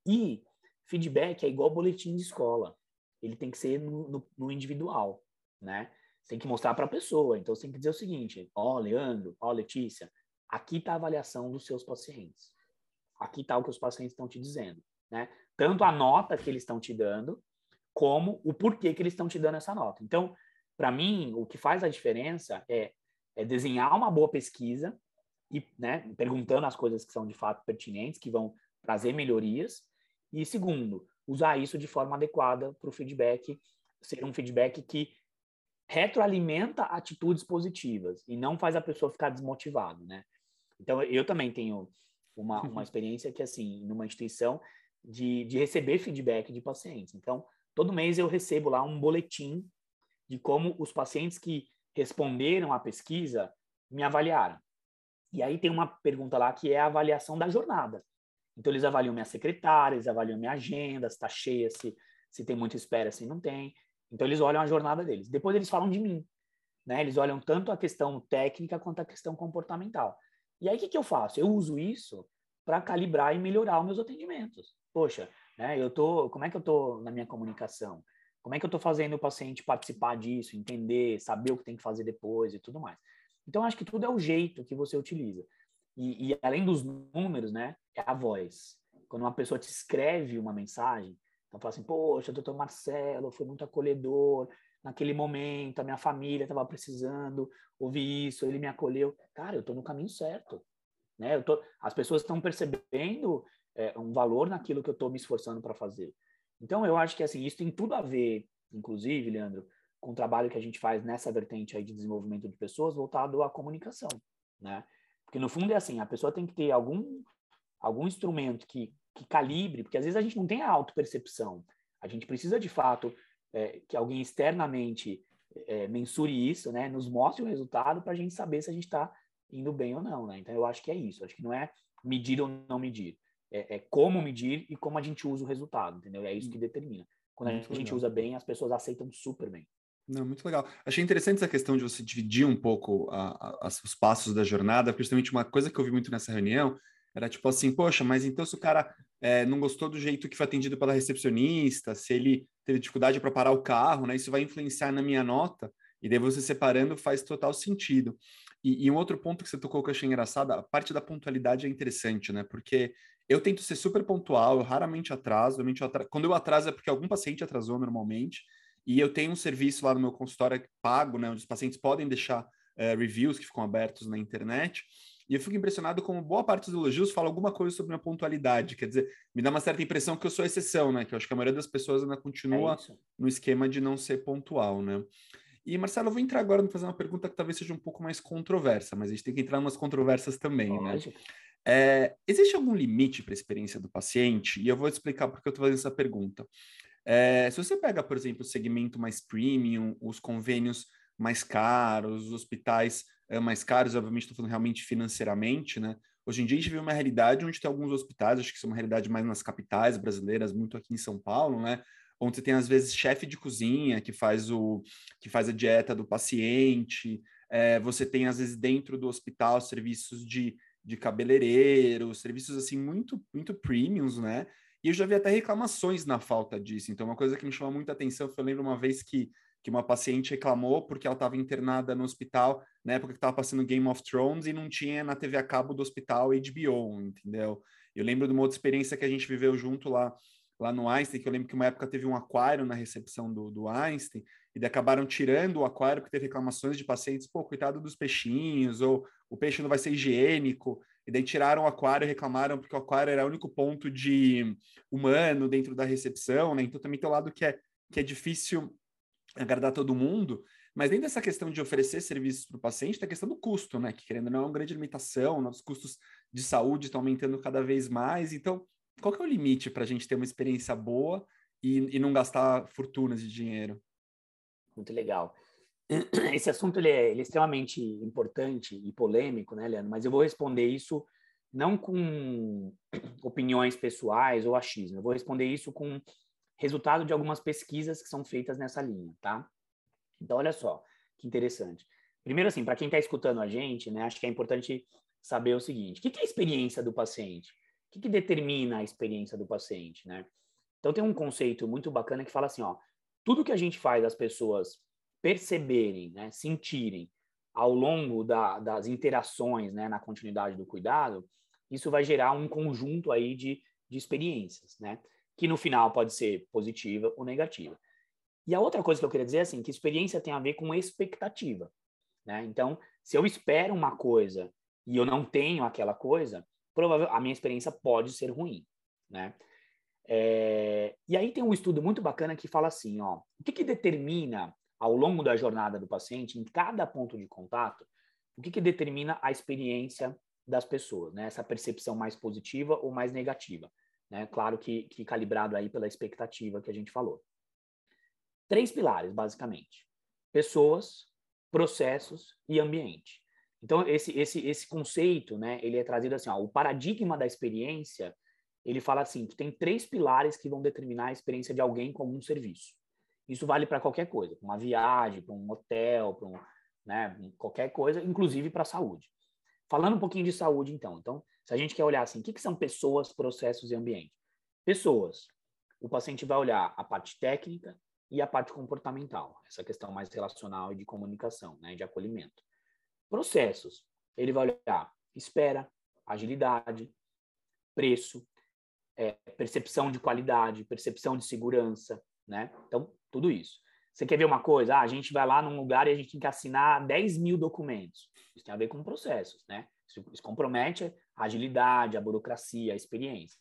e feedback é igual boletim de escola, ele tem que ser no, no, no individual, né? Você tem que mostrar para a pessoa. Então, você tem que dizer o seguinte: ó, oh, Leandro, ó, oh, Letícia, aqui está a avaliação dos seus pacientes. Aqui está o que os pacientes estão te dizendo. Né? Tanto a nota que eles estão te dando, como o porquê que eles estão te dando essa nota. Então, para mim, o que faz a diferença é, é desenhar uma boa pesquisa e né, perguntando as coisas que são de fato pertinentes, que vão trazer melhorias. E segundo, usar isso de forma adequada para o feedback ser um feedback que retroalimenta atitudes positivas e não faz a pessoa ficar desmotivada, né? Então, eu também tenho uma, uma experiência que, assim, numa instituição, de, de receber feedback de pacientes. Então, todo mês eu recebo lá um boletim de como os pacientes que responderam à pesquisa me avaliaram. E aí tem uma pergunta lá que é a avaliação da jornada. Então, eles avaliam minha secretária, eles avaliam minha agenda, se está cheia, se, se tem muita espera, se não tem. Então eles olham a jornada deles. Depois eles falam de mim, né? Eles olham tanto a questão técnica quanto a questão comportamental. E aí o que, que eu faço? Eu uso isso para calibrar e melhorar os meus atendimentos. Poxa, né? Eu tô, como é que eu tô na minha comunicação? Como é que eu estou fazendo o paciente participar disso, entender, saber o que tem que fazer depois e tudo mais. Então acho que tudo é o jeito que você utiliza. E, e além dos números, né? É a voz. Quando uma pessoa te escreve uma mensagem, então, fala assim, poxa, doutor Marcelo foi muito acolhedor naquele momento, a minha família estava precisando ouvir isso, ele me acolheu. Cara, eu estou no caminho certo. Né? Eu tô, as pessoas estão percebendo é, um valor naquilo que eu estou me esforçando para fazer. Então, eu acho que assim, isso tem tudo a ver, inclusive, Leandro, com o trabalho que a gente faz nessa vertente aí de desenvolvimento de pessoas voltado à comunicação, né? Porque no fundo é assim, a pessoa tem que ter algum algum instrumento que, que calibre, porque às vezes a gente não tem a autopercepção. A gente precisa de fato é, que alguém externamente é, mensure isso, né? Nos mostre o resultado para a gente saber se a gente está indo bem ou não, né? Então eu acho que é isso. Acho que não é medir ou não medir, é, é como medir e como a gente usa o resultado, entendeu? É isso que determina. Quando a gente, a gente usa bem, as pessoas aceitam super bem. Não, muito legal. Achei interessante essa questão de você dividir um pouco a, a, os passos da jornada, justamente uma coisa que eu vi muito nessa reunião era tipo assim, poxa, mas então se o cara é, não gostou do jeito que foi atendido pela recepcionista, se ele teve dificuldade para parar o carro, né, isso vai influenciar na minha nota, e daí você separando faz total sentido. E, e um outro ponto que você tocou que eu achei engraçado, a parte da pontualidade é interessante, né, porque eu tento ser super pontual, eu raramente atraso, eu atraso. quando eu atraso é porque algum paciente atrasou normalmente, e eu tenho um serviço lá no meu consultório pago, né, onde os pacientes podem deixar é, reviews que ficam abertos na internet. E eu fico impressionado como boa parte dos elogios fala alguma coisa sobre a pontualidade. Quer dizer, me dá uma certa impressão que eu sou exceção, né? Que eu acho que a maioria das pessoas ainda continua é no esquema de não ser pontual, né? E, Marcelo, eu vou entrar agora para fazer uma pergunta que talvez seja um pouco mais controversa, mas a gente tem que entrar em umas controvérsias também, né? Lógico. né? É, existe algum limite para a experiência do paciente? E eu vou explicar porque eu estou fazendo essa pergunta. É, se você pega, por exemplo, o segmento mais premium, os convênios mais caros, os hospitais é, mais caros, obviamente estou falando realmente financeiramente, né? Hoje em dia a gente vive uma realidade onde tem alguns hospitais, acho que isso é uma realidade mais nas capitais brasileiras, muito aqui em São Paulo, né? Onde você tem às vezes chefe de cozinha que faz o que faz a dieta do paciente, é, você tem às vezes dentro do hospital serviços de, de cabeleireiro, serviços assim muito muito premiums, né? E eu já vi até reclamações na falta disso. Então, uma coisa que me chamou muita atenção foi, eu lembro uma vez que, que uma paciente reclamou porque ela estava internada no hospital na época que estava passando Game of Thrones e não tinha na TV a cabo do hospital HBO, entendeu? Eu lembro de uma outra experiência que a gente viveu junto lá lá no Einstein, que eu lembro que uma época teve um aquário na recepção do, do Einstein, e acabaram tirando o aquário porque teve reclamações de pacientes, pô, coitado dos peixinhos, ou o peixe não vai ser higiênico, e daí tiraram o aquário e reclamaram porque o aquário era o único ponto de humano dentro da recepção, né? Então também tem o lado que é, que é difícil agradar todo mundo, mas dentro dessa questão de oferecer serviços para o paciente, tem a questão do custo, né? Que querendo não é uma grande limitação, nossos custos de saúde estão aumentando cada vez mais. Então, qual que é o limite para a gente ter uma experiência boa e, e não gastar fortunas de dinheiro? Muito legal. esse assunto ele é, ele é, extremamente importante e polêmico, né, Leandro? Mas eu vou responder isso não com opiniões pessoais ou achismo. Eu vou responder isso com resultado de algumas pesquisas que são feitas nessa linha, tá? Então, olha só, que interessante. Primeiro, assim, para quem está escutando a gente, né, acho que é importante saber o seguinte: o que é a experiência do paciente? O que, que determina a experiência do paciente, né? Então, tem um conceito muito bacana que fala assim, ó, tudo que a gente faz as pessoas perceberem, né, sentirem ao longo da, das interações né, na continuidade do cuidado, isso vai gerar um conjunto aí de, de experiências, né? Que no final pode ser positiva ou negativa. E a outra coisa que eu queria dizer é assim, que experiência tem a ver com expectativa, né? Então, se eu espero uma coisa e eu não tenho aquela coisa, a minha experiência pode ser ruim, né? É, e aí tem um estudo muito bacana que fala assim, ó, o que, que determina ao longo da jornada do paciente, em cada ponto de contato, o que, que determina a experiência das pessoas, né? Essa percepção mais positiva ou mais negativa, né? Claro que, que calibrado aí pela expectativa que a gente falou. Três pilares, basicamente: pessoas, processos e ambiente. Então esse esse esse conceito, né? Ele é trazido assim, ó, o paradigma da experiência. Ele fala assim, que tem três pilares que vão determinar a experiência de alguém como um serviço. Isso vale para qualquer coisa, para uma viagem, para um hotel, para um, né, qualquer coisa, inclusive para a saúde. Falando um pouquinho de saúde, então. Então, se a gente quer olhar assim, o que, que são pessoas, processos e ambiente? Pessoas. O paciente vai olhar a parte técnica e a parte comportamental, essa questão mais relacional e de comunicação, né, de acolhimento. Processos. Ele vai olhar espera, agilidade, preço, é, percepção de qualidade, percepção de segurança, né? Então, tudo isso. Você quer ver uma coisa? Ah, a gente vai lá num lugar e a gente tem que assinar 10 mil documentos. Isso tem a ver com processos, né? Isso compromete a agilidade, a burocracia, a experiência.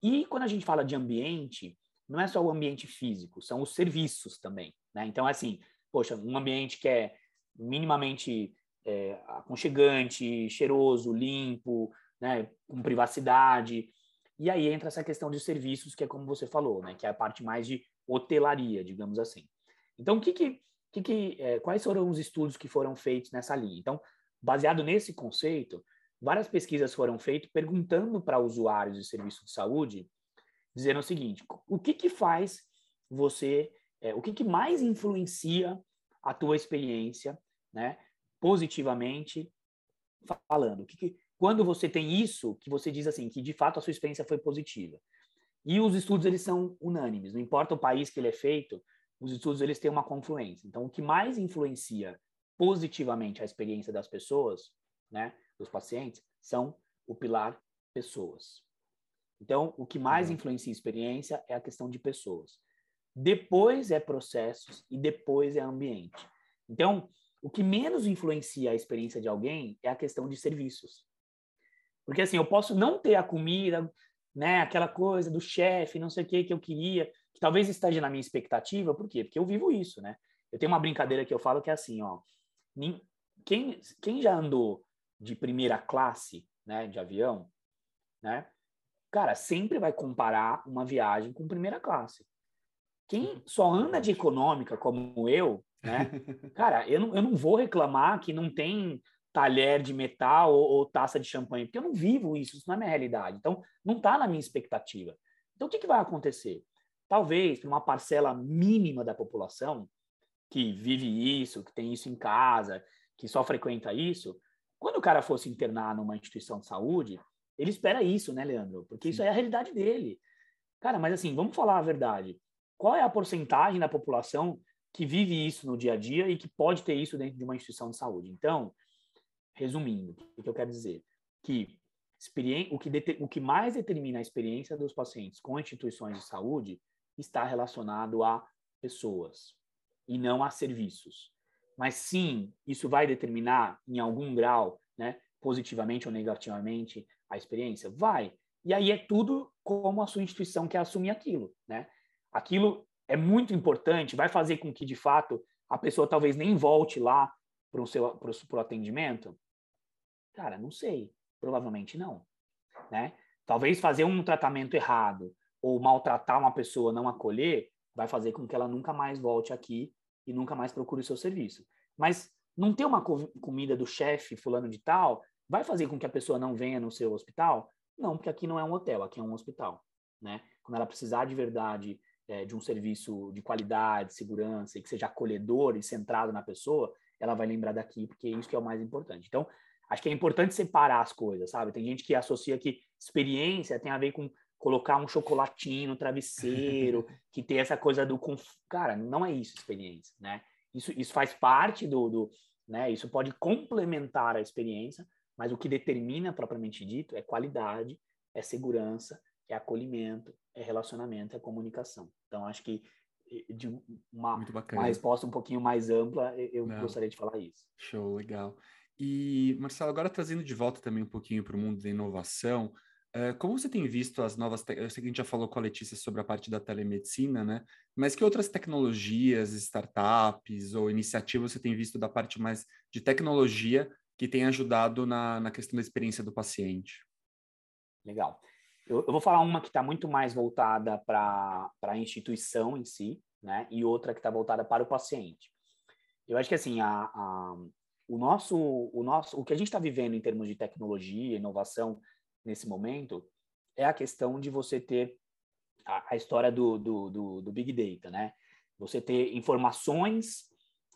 E quando a gente fala de ambiente, não é só o ambiente físico, são os serviços também, né? Então, assim, poxa, um ambiente que é minimamente é, aconchegante, cheiroso, limpo, né, com privacidade. E aí entra essa questão de serviços, que é como você falou, né, que é a parte mais de hotelaria, digamos assim. Então, que que, que, que é, quais foram os estudos que foram feitos nessa linha? Então, baseado nesse conceito, várias pesquisas foram feitas perguntando para usuários de serviço de saúde, dizendo o seguinte: o que que faz você, é, o que que mais influencia a tua experiência, né, positivamente falando? O que, que quando você tem isso, que você diz assim, que de fato a sua experiência foi positiva. E os estudos eles são unânimes, não importa o país que ele é feito, os estudos eles têm uma confluência. Então, o que mais influencia positivamente a experiência das pessoas, né, dos pacientes, são o pilar pessoas. Então, o que mais uhum. influencia a experiência é a questão de pessoas. Depois é processos e depois é ambiente. Então, o que menos influencia a experiência de alguém é a questão de serviços. Porque assim, eu posso não ter a comida, né, aquela coisa do chefe, não sei o que que eu queria, que talvez esteja na minha expectativa, por quê? Porque eu vivo isso, né? Eu tenho uma brincadeira que eu falo que é assim, ó, quem, quem já andou de primeira classe, né, de avião, né, cara, sempre vai comparar uma viagem com primeira classe. Quem só anda de econômica, como eu, né, cara, eu não, eu não vou reclamar que não tem talher de metal ou, ou, taça de champanhe, porque eu não vivo isso, isso não é minha realidade. Então, não está na minha expectativa. Então, o que, que vai acontecer? Talvez, para uma parcela mínima da população que vive isso, que tem isso em casa, que só frequenta isso, quando o cara fosse internar numa instituição de saúde, ele espera isso, né, Leandro? Porque isso é a realidade dele. Cara, mas assim, vamos falar a verdade. Qual é a porcentagem da população que vive isso no dia a dia e que pode ter isso dentro de uma instituição de saúde? Então, Resumindo, o que eu quero dizer? Que o que, o que mais determina a experiência dos pacientes com instituições de saúde está relacionado a pessoas e não a serviços. Mas sim, isso vai determinar em algum grau, né, positivamente ou negativamente a experiência? Vai. E aí é tudo como a sua instituição quer assumir aquilo, né? Aquilo é muito importante, vai fazer com que de fato a pessoa talvez nem volte lá para o seu atendimento, Cara, não sei. Provavelmente não. Né? Talvez fazer um tratamento errado ou maltratar uma pessoa, não acolher, vai fazer com que ela nunca mais volte aqui e nunca mais procure o seu serviço. Mas não ter uma comida do chefe fulano de tal vai fazer com que a pessoa não venha no seu hospital? Não, porque aqui não é um hotel, aqui é um hospital. Né? Quando ela precisar de verdade é, de um serviço de qualidade, segurança e que seja acolhedor e centrado na pessoa, ela vai lembrar daqui, porque isso que é o mais importante. Então, acho que é importante separar as coisas, sabe? Tem gente que associa que experiência tem a ver com colocar um chocolatinho no travesseiro, que tem essa coisa do conf... cara, não é isso experiência, né? Isso, isso faz parte do, do, né? Isso pode complementar a experiência, mas o que determina propriamente dito é qualidade, é segurança, é acolhimento, é relacionamento, é comunicação. Então acho que de uma, uma resposta um pouquinho mais ampla, eu não. gostaria de falar isso. Show, legal. E, Marcelo, agora trazendo de volta também um pouquinho para o mundo da inovação, como você tem visto as novas. Eu sei que a gente já falou com a Letícia sobre a parte da telemedicina, né? Mas que outras tecnologias, startups ou iniciativas você tem visto da parte mais de tecnologia que tem ajudado na, na questão da experiência do paciente? Legal. Eu, eu vou falar uma que está muito mais voltada para a instituição em si, né? E outra que está voltada para o paciente. Eu acho que assim a, a, o nosso, o nosso, o que a gente está vivendo em termos de tecnologia, inovação nesse momento é a questão de você ter a, a história do, do, do, do, big data, né? Você ter informações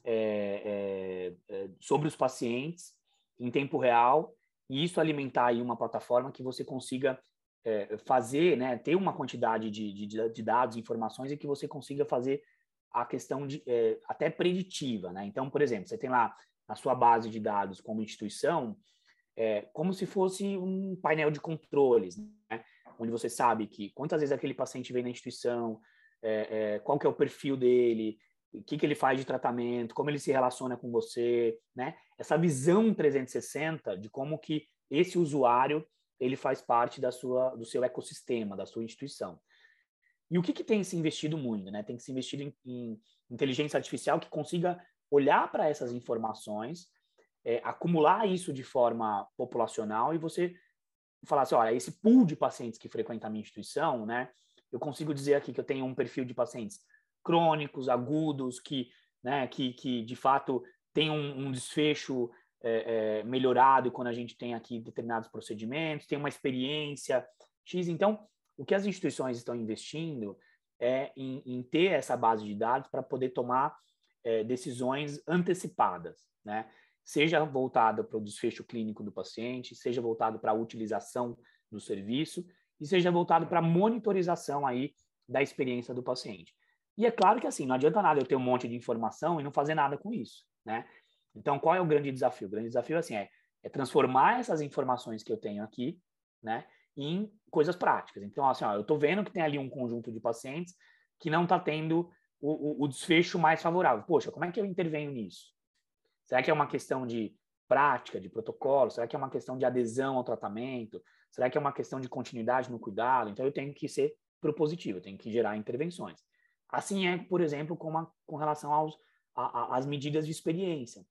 é, é, é, sobre os pacientes em tempo real e isso alimentar aí uma plataforma que você consiga é, fazer, né? Ter uma quantidade de, de, de dados, informações e que você consiga fazer a questão de é, até preditiva, né? Então, por exemplo, você tem lá na sua base de dados como instituição, é, como se fosse um painel de controles, né? onde você sabe que quantas vezes aquele paciente vem na instituição, é, é, qual que é o perfil dele, o que, que ele faz de tratamento, como ele se relaciona com você, né? Essa visão 360 de como que esse usuário ele faz parte da sua, do seu ecossistema, da sua instituição. E o que, que tem se investido muito? Né? Tem se investido em, em inteligência artificial que consiga olhar para essas informações, é, acumular isso de forma populacional e você falar assim, olha, esse pool de pacientes que frequentam a minha instituição, né, eu consigo dizer aqui que eu tenho um perfil de pacientes crônicos, agudos, que, né, que, que de fato tem um, um desfecho é, é, melhorado quando a gente tem aqui determinados procedimentos, tem uma experiência X. Então, o que as instituições estão investindo é em, em ter essa base de dados para poder tomar é, decisões antecipadas, né? Seja voltada para o desfecho clínico do paciente, seja voltado para a utilização do serviço e seja voltado para a monitorização aí da experiência do paciente. E é claro que assim, não adianta nada eu ter um monte de informação e não fazer nada com isso, né? Então, qual é o grande desafio? O grande desafio assim é, é transformar essas informações que eu tenho aqui, né, em coisas práticas. Então, assim, ó, eu estou vendo que tem ali um conjunto de pacientes que não está tendo o, o, o, desfecho mais favorável. Poxa, como é que eu intervenho nisso? Será que é uma questão de prática, de protocolo? Será que é uma questão de adesão ao tratamento? Será que é uma questão de continuidade no cuidado? Então, eu tenho que ser propositivo, eu tenho que gerar intervenções. Assim é, por exemplo, com, uma, com relação aos, a, a, às medidas de experiência.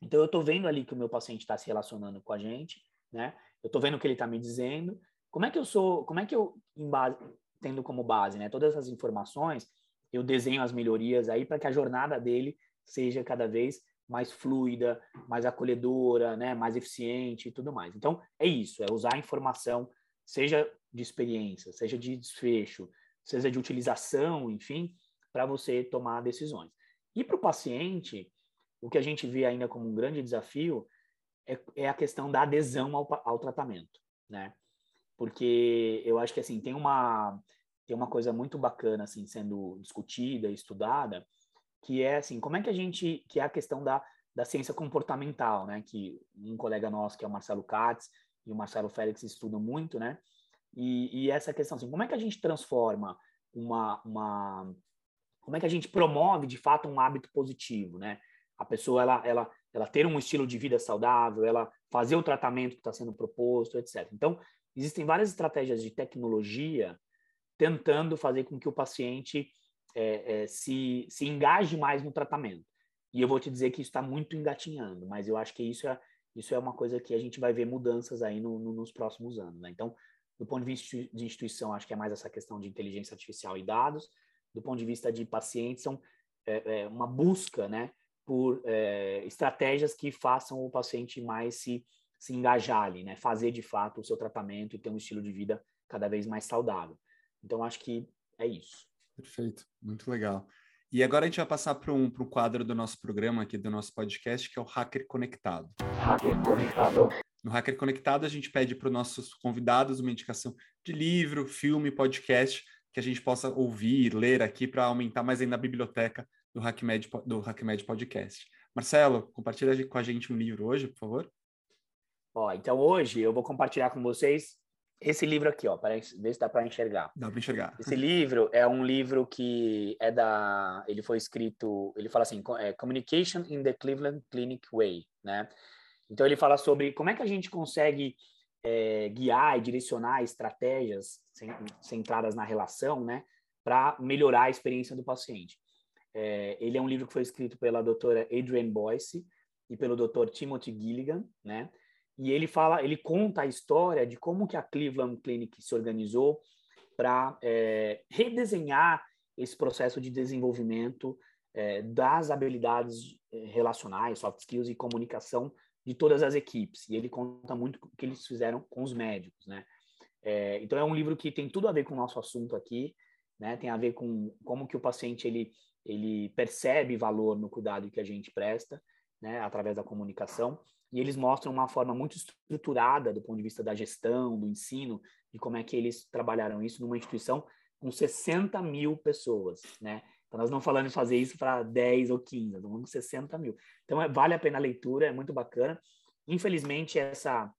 Então, eu estou vendo ali que o meu paciente está se relacionando com a gente, né? Eu estou vendo o que ele está me dizendo, como é que eu sou, como é que eu, base, tendo como base, né, todas essas informações, eu desenho as melhorias aí para que a jornada dele seja cada vez mais fluida, mais acolhedora, né, mais eficiente e tudo mais. Então, é isso, é usar a informação, seja de experiência, seja de desfecho, seja de utilização, enfim, para você tomar decisões. E para o paciente, o que a gente vê ainda como um grande desafio é, é a questão da adesão ao, ao tratamento, né? porque eu acho que assim tem uma tem uma coisa muito bacana assim sendo discutida, estudada, que é assim como é que a gente que é a questão da da ciência comportamental, né? Que um colega nosso que é o Marcelo Katz e o Marcelo Félix estudam muito, né? E, e essa questão assim, como é que a gente transforma uma, uma como é que a gente promove de fato um hábito positivo, né? A pessoa ela, ela, ela ter um estilo de vida saudável, ela fazer o tratamento que está sendo proposto, etc. Então, existem várias estratégias de tecnologia tentando fazer com que o paciente é, é, se, se engaje mais no tratamento. E eu vou te dizer que isso está muito engatinhando, mas eu acho que isso é, isso é uma coisa que a gente vai ver mudanças aí no, no, nos próximos anos. Né? Então, do ponto de vista de instituição, acho que é mais essa questão de inteligência artificial e dados. Do ponto de vista de pacientes, são é, é uma busca né, por é, estratégias que façam o paciente mais se se engajar ali, né? Fazer de fato o seu tratamento e ter um estilo de vida cada vez mais saudável. Então, acho que é isso. Perfeito, muito legal. E agora a gente vai passar para um, um quadro do nosso programa aqui, do nosso podcast, que é o Hacker Conectado. Hacker Conectado. No Hacker Conectado, a gente pede para os nossos convidados uma indicação de livro, filme, podcast, que a gente possa ouvir, ler aqui para aumentar mais ainda a biblioteca do HackMed, do HackMed Podcast. Marcelo, compartilha com a gente um livro hoje, por favor. Ó, então hoje eu vou compartilhar com vocês esse livro aqui, ó, para ver se dá para enxergar. Dá para enxergar. Esse livro é um livro que é da, ele foi escrito, ele fala assim, é, Communication in the Cleveland Clinic Way, né? Então ele fala sobre como é que a gente consegue é, guiar e direcionar estratégias centradas na relação, né, para melhorar a experiência do paciente. É, ele é um livro que foi escrito pela doutora Adrienne Boyce e pelo doutor Timothy Gilligan, né? E ele fala, ele conta a história de como que a Cleveland Clinic se organizou para é, redesenhar esse processo de desenvolvimento é, das habilidades é, relacionais, soft skills e comunicação de todas as equipes. E ele conta muito o que eles fizeram com os médicos, né? É, então é um livro que tem tudo a ver com o nosso assunto aqui, né? Tem a ver com como que o paciente ele ele percebe valor no cuidado que a gente presta, né? Através da comunicação e eles mostram uma forma muito estruturada do ponto de vista da gestão, do ensino, de como é que eles trabalharam isso numa instituição com 60 mil pessoas, né? Então, nós não falando em fazer isso para 10 ou 15, nós falando 60 mil. Então, é, vale a pena a leitura, é muito bacana. Infelizmente, essa,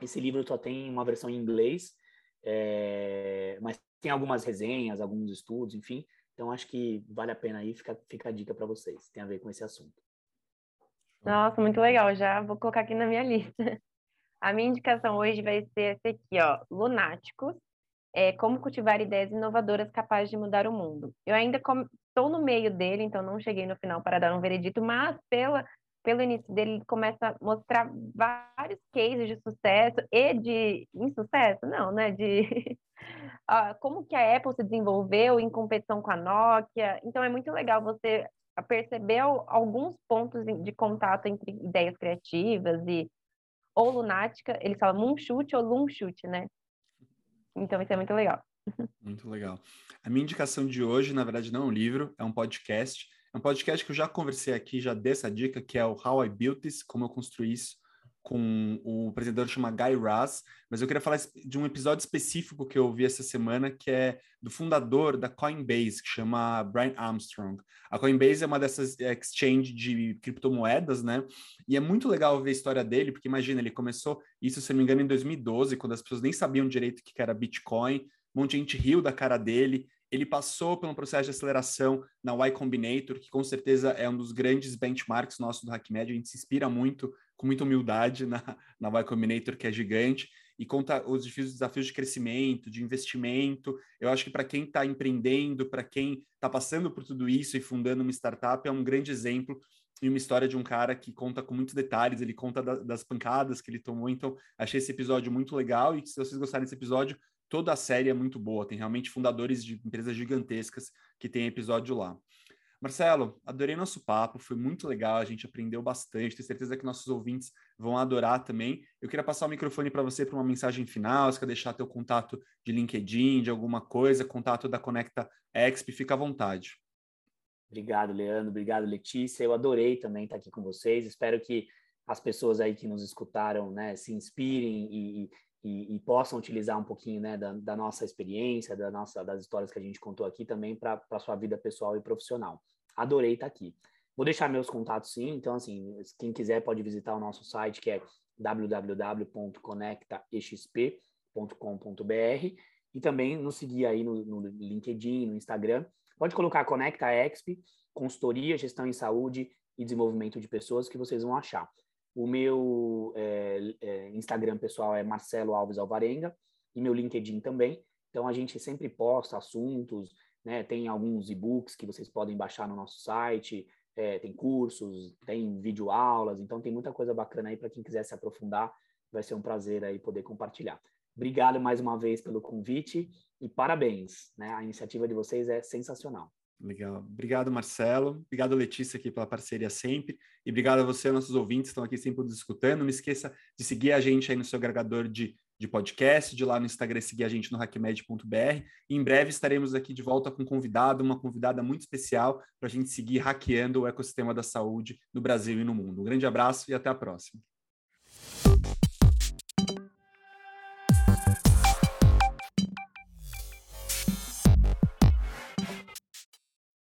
esse livro só tem uma versão em inglês, é, mas tem algumas resenhas, alguns estudos, enfim. Então, acho que vale a pena aí, fica, fica a dica para vocês, tem a ver com esse assunto. Nossa, muito legal. Já vou colocar aqui na minha lista. A minha indicação hoje vai ser esse aqui, ó, Lunáticos, é Como Cultivar Ideias Inovadoras Capazes de Mudar o Mundo. Eu ainda estou no meio dele, então não cheguei no final para dar um veredito, mas pela, pelo início dele, ele começa a mostrar vários cases de sucesso e de insucesso, não, né? De como que a Apple se desenvolveu em competição com a Nokia. Então é muito legal você perceber alguns pontos de contato entre ideias criativas e ou lunática, eles falam moonshot ou loonshot, né? Então isso é muito legal. Muito legal. A minha indicação de hoje, na verdade, não é um livro, é um podcast. É um podcast que eu já conversei aqui, já dei essa dica, que é o How I Built This, como eu construí isso, com o apresentador chama Guy Raz, mas eu queria falar de um episódio específico que eu vi essa semana, que é do fundador da Coinbase, que chama Brian Armstrong. A Coinbase é uma dessas exchange de criptomoedas, né? E é muito legal ver a história dele, porque imagina, ele começou isso, se não me engano, em 2012, quando as pessoas nem sabiam direito o que era Bitcoin, um monte de gente riu da cara dele, ele passou pelo processo de aceleração na Y Combinator, que com certeza é um dos grandes benchmarks nossos do HackMed. A gente se inspira muito, com muita humildade, na, na Y Combinator, que é gigante, e conta os desafios, de crescimento, de investimento. Eu acho que para quem está empreendendo, para quem está passando por tudo isso e fundando uma startup, é um grande exemplo e uma história de um cara que conta com muitos detalhes, ele conta da, das pancadas que ele tomou. Então, achei esse episódio muito legal. E se vocês gostarem desse episódio, toda a série é muito boa. Tem realmente fundadores de empresas gigantescas que tem episódio lá. Marcelo, adorei nosso papo, foi muito legal, a gente aprendeu bastante, tenho certeza que nossos ouvintes vão adorar também. Eu queria passar o microfone para você para uma mensagem final, se quer deixar teu contato de LinkedIn, de alguma coisa, contato da Conecta Exp, fica à vontade. Obrigado, Leandro, obrigado, Letícia. Eu adorei também estar aqui com vocês. Espero que as pessoas aí que nos escutaram né, se inspirem e, e, e, possam utilizar um pouquinho né, da, da, nossa experiência, da nossa, das histórias que a gente contou aqui também para a sua vida pessoal e profissional. Adorei estar aqui. Vou deixar meus contatos sim, então assim, quem quiser pode visitar o nosso site que é www.conectaexp.com.br e também nos seguir aí no, no LinkedIn, no Instagram. Pode colocar Conecta Exp, consultoria, gestão em saúde e desenvolvimento de pessoas que vocês vão achar. O meu é, é, Instagram pessoal é Marcelo Alves Alvarenga e meu LinkedIn também. Então a gente sempre posta assuntos, né? Tem alguns e-books que vocês podem baixar no nosso site, é, tem cursos, tem videoaulas, então tem muita coisa bacana aí para quem quiser se aprofundar. Vai ser um prazer aí poder compartilhar. Obrigado mais uma vez pelo convite e parabéns, né? A iniciativa de vocês é sensacional. Legal. Obrigado, Marcelo. Obrigado, Letícia, aqui pela parceria sempre. E obrigado a você, nossos ouvintes, que estão aqui sempre nos escutando. Não esqueça de seguir a gente aí no seu agregador de, de podcast, de lá no Instagram seguir a gente no hackmed.br. Em breve estaremos aqui de volta com um convidado, uma convidada muito especial, para a gente seguir hackeando o ecossistema da saúde no Brasil e no mundo. Um grande abraço e até a próxima.